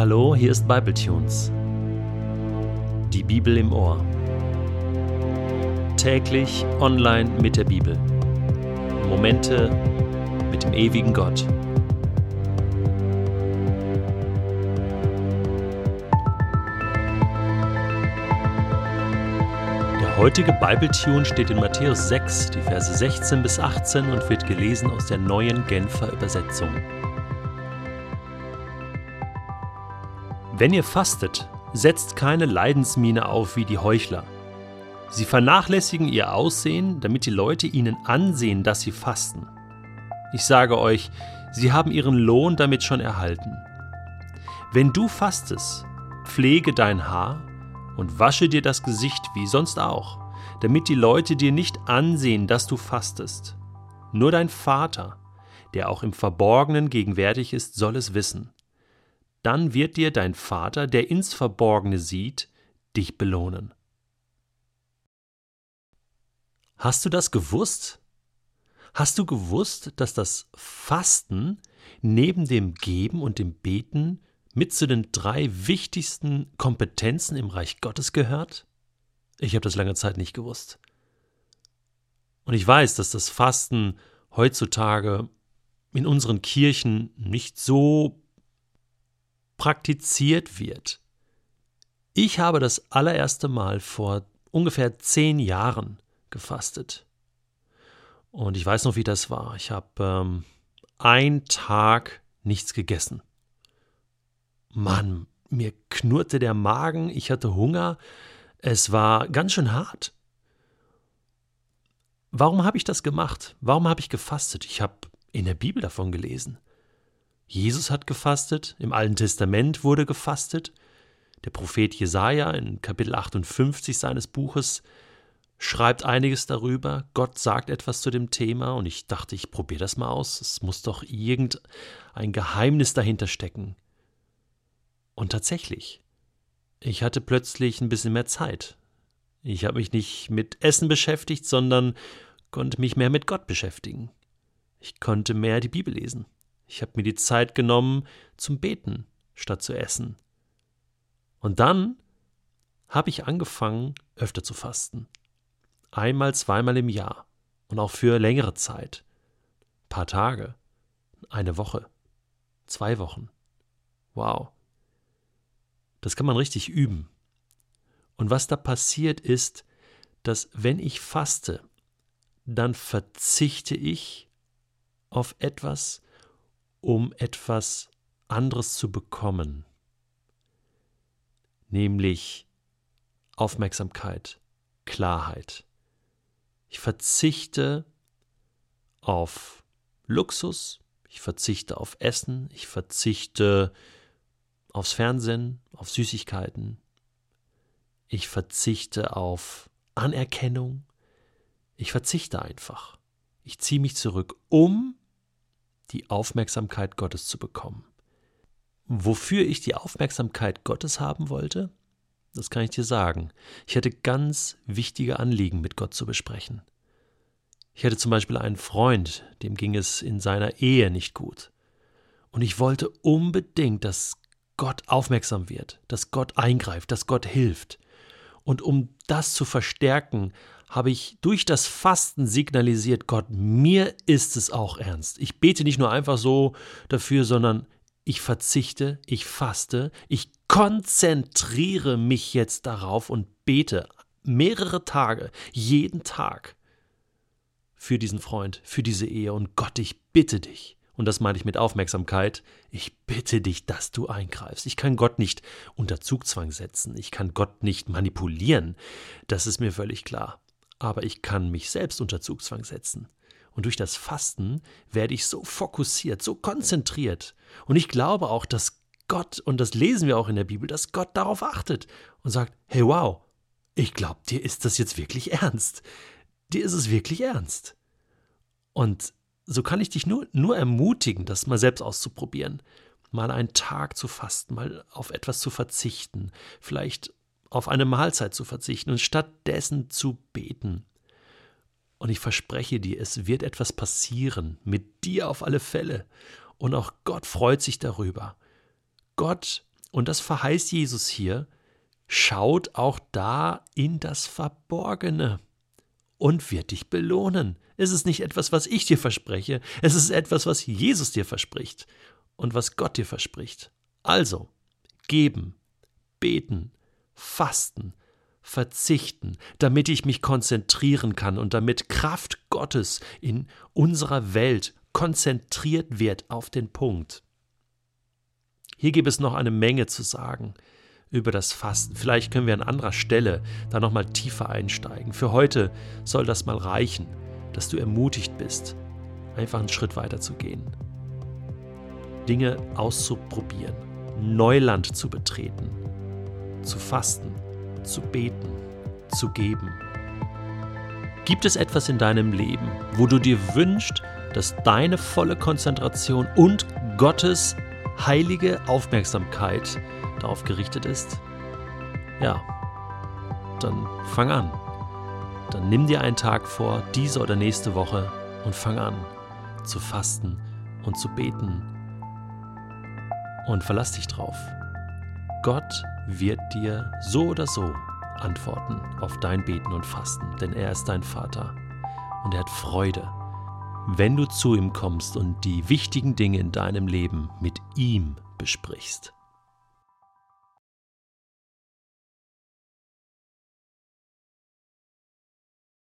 Hallo, hier ist Bibletunes. Die Bibel im Ohr. Täglich online mit der Bibel. Momente mit dem ewigen Gott. Der heutige Bibletune steht in Matthäus 6, die Verse 16 bis 18 und wird gelesen aus der neuen Genfer Übersetzung. Wenn ihr fastet, setzt keine Leidensmiene auf wie die Heuchler. Sie vernachlässigen ihr Aussehen, damit die Leute ihnen ansehen, dass sie fasten. Ich sage euch, sie haben ihren Lohn damit schon erhalten. Wenn du fastest, pflege dein Haar und wasche dir das Gesicht wie sonst auch, damit die Leute dir nicht ansehen, dass du fastest. Nur dein Vater, der auch im Verborgenen gegenwärtig ist, soll es wissen dann wird dir dein Vater, der ins Verborgene sieht, dich belohnen. Hast du das gewusst? Hast du gewusst, dass das Fasten neben dem Geben und dem Beten mit zu den drei wichtigsten Kompetenzen im Reich Gottes gehört? Ich habe das lange Zeit nicht gewusst. Und ich weiß, dass das Fasten heutzutage in unseren Kirchen nicht so praktiziert wird. Ich habe das allererste Mal vor ungefähr zehn Jahren gefastet. Und ich weiß noch, wie das war. Ich habe ähm, einen Tag nichts gegessen. Mann, mir knurrte der Magen, ich hatte Hunger. Es war ganz schön hart. Warum habe ich das gemacht? Warum habe ich gefastet? Ich habe in der Bibel davon gelesen. Jesus hat gefastet, im Alten Testament wurde gefastet. Der Prophet Jesaja in Kapitel 58 seines Buches schreibt einiges darüber. Gott sagt etwas zu dem Thema und ich dachte, ich probiere das mal aus. Es muss doch irgendein Geheimnis dahinter stecken. Und tatsächlich, ich hatte plötzlich ein bisschen mehr Zeit. Ich habe mich nicht mit Essen beschäftigt, sondern konnte mich mehr mit Gott beschäftigen. Ich konnte mehr die Bibel lesen. Ich habe mir die Zeit genommen zum Beten statt zu essen. Und dann habe ich angefangen, öfter zu fasten. Einmal, zweimal im Jahr und auch für längere Zeit. Ein paar Tage, eine Woche, zwei Wochen. Wow. Das kann man richtig üben. Und was da passiert ist, dass wenn ich faste, dann verzichte ich auf etwas, um etwas anderes zu bekommen, nämlich Aufmerksamkeit, Klarheit. Ich verzichte auf Luxus, ich verzichte auf Essen, ich verzichte aufs Fernsehen, auf Süßigkeiten, ich verzichte auf Anerkennung, ich verzichte einfach. Ich ziehe mich zurück, um die Aufmerksamkeit Gottes zu bekommen. Wofür ich die Aufmerksamkeit Gottes haben wollte, das kann ich dir sagen. Ich hatte ganz wichtige Anliegen mit Gott zu besprechen. Ich hatte zum Beispiel einen Freund, dem ging es in seiner Ehe nicht gut. Und ich wollte unbedingt, dass Gott aufmerksam wird, dass Gott eingreift, dass Gott hilft. Und um das zu verstärken, habe ich durch das Fasten signalisiert, Gott, mir ist es auch ernst. Ich bete nicht nur einfach so dafür, sondern ich verzichte, ich faste, ich konzentriere mich jetzt darauf und bete mehrere Tage, jeden Tag für diesen Freund, für diese Ehe. Und Gott, ich bitte dich, und das meine ich mit Aufmerksamkeit, ich bitte dich, dass du eingreifst. Ich kann Gott nicht unter Zugzwang setzen, ich kann Gott nicht manipulieren, das ist mir völlig klar aber ich kann mich selbst unter Zugzwang setzen. Und durch das Fasten werde ich so fokussiert, so konzentriert. Und ich glaube auch, dass Gott, und das lesen wir auch in der Bibel, dass Gott darauf achtet und sagt, hey wow, ich glaube, dir ist das jetzt wirklich ernst. Dir ist es wirklich ernst. Und so kann ich dich nur, nur ermutigen, das mal selbst auszuprobieren. Mal einen Tag zu fasten, mal auf etwas zu verzichten, vielleicht auf eine Mahlzeit zu verzichten und stattdessen zu beten. Und ich verspreche dir, es wird etwas passieren, mit dir auf alle Fälle. Und auch Gott freut sich darüber. Gott und das verheißt Jesus hier, schaut auch da in das Verborgene und wird dich belohnen. Es ist nicht etwas, was ich dir verspreche, es ist etwas, was Jesus dir verspricht und was Gott dir verspricht. Also, geben, beten, fasten, verzichten, damit ich mich konzentrieren kann und damit Kraft Gottes in unserer Welt konzentriert wird auf den Punkt. Hier gibt es noch eine Menge zu sagen über das Fasten. Vielleicht können wir an anderer Stelle da nochmal tiefer einsteigen. Für heute soll das mal reichen, dass du ermutigt bist, einfach einen Schritt weiter zu gehen. Dinge auszuprobieren, Neuland zu betreten, zu fasten, zu beten, zu geben. Gibt es etwas in deinem Leben, wo du dir wünschst, dass deine volle Konzentration und Gottes heilige Aufmerksamkeit darauf gerichtet ist? Ja, dann fang an. Dann nimm dir einen Tag vor, diese oder nächste Woche, und fang an zu fasten und zu beten. Und verlass dich drauf. Gott wird dir so oder so antworten auf dein Beten und Fasten, denn er ist dein Vater und er hat Freude, wenn du zu ihm kommst und die wichtigen Dinge in deinem Leben mit ihm besprichst.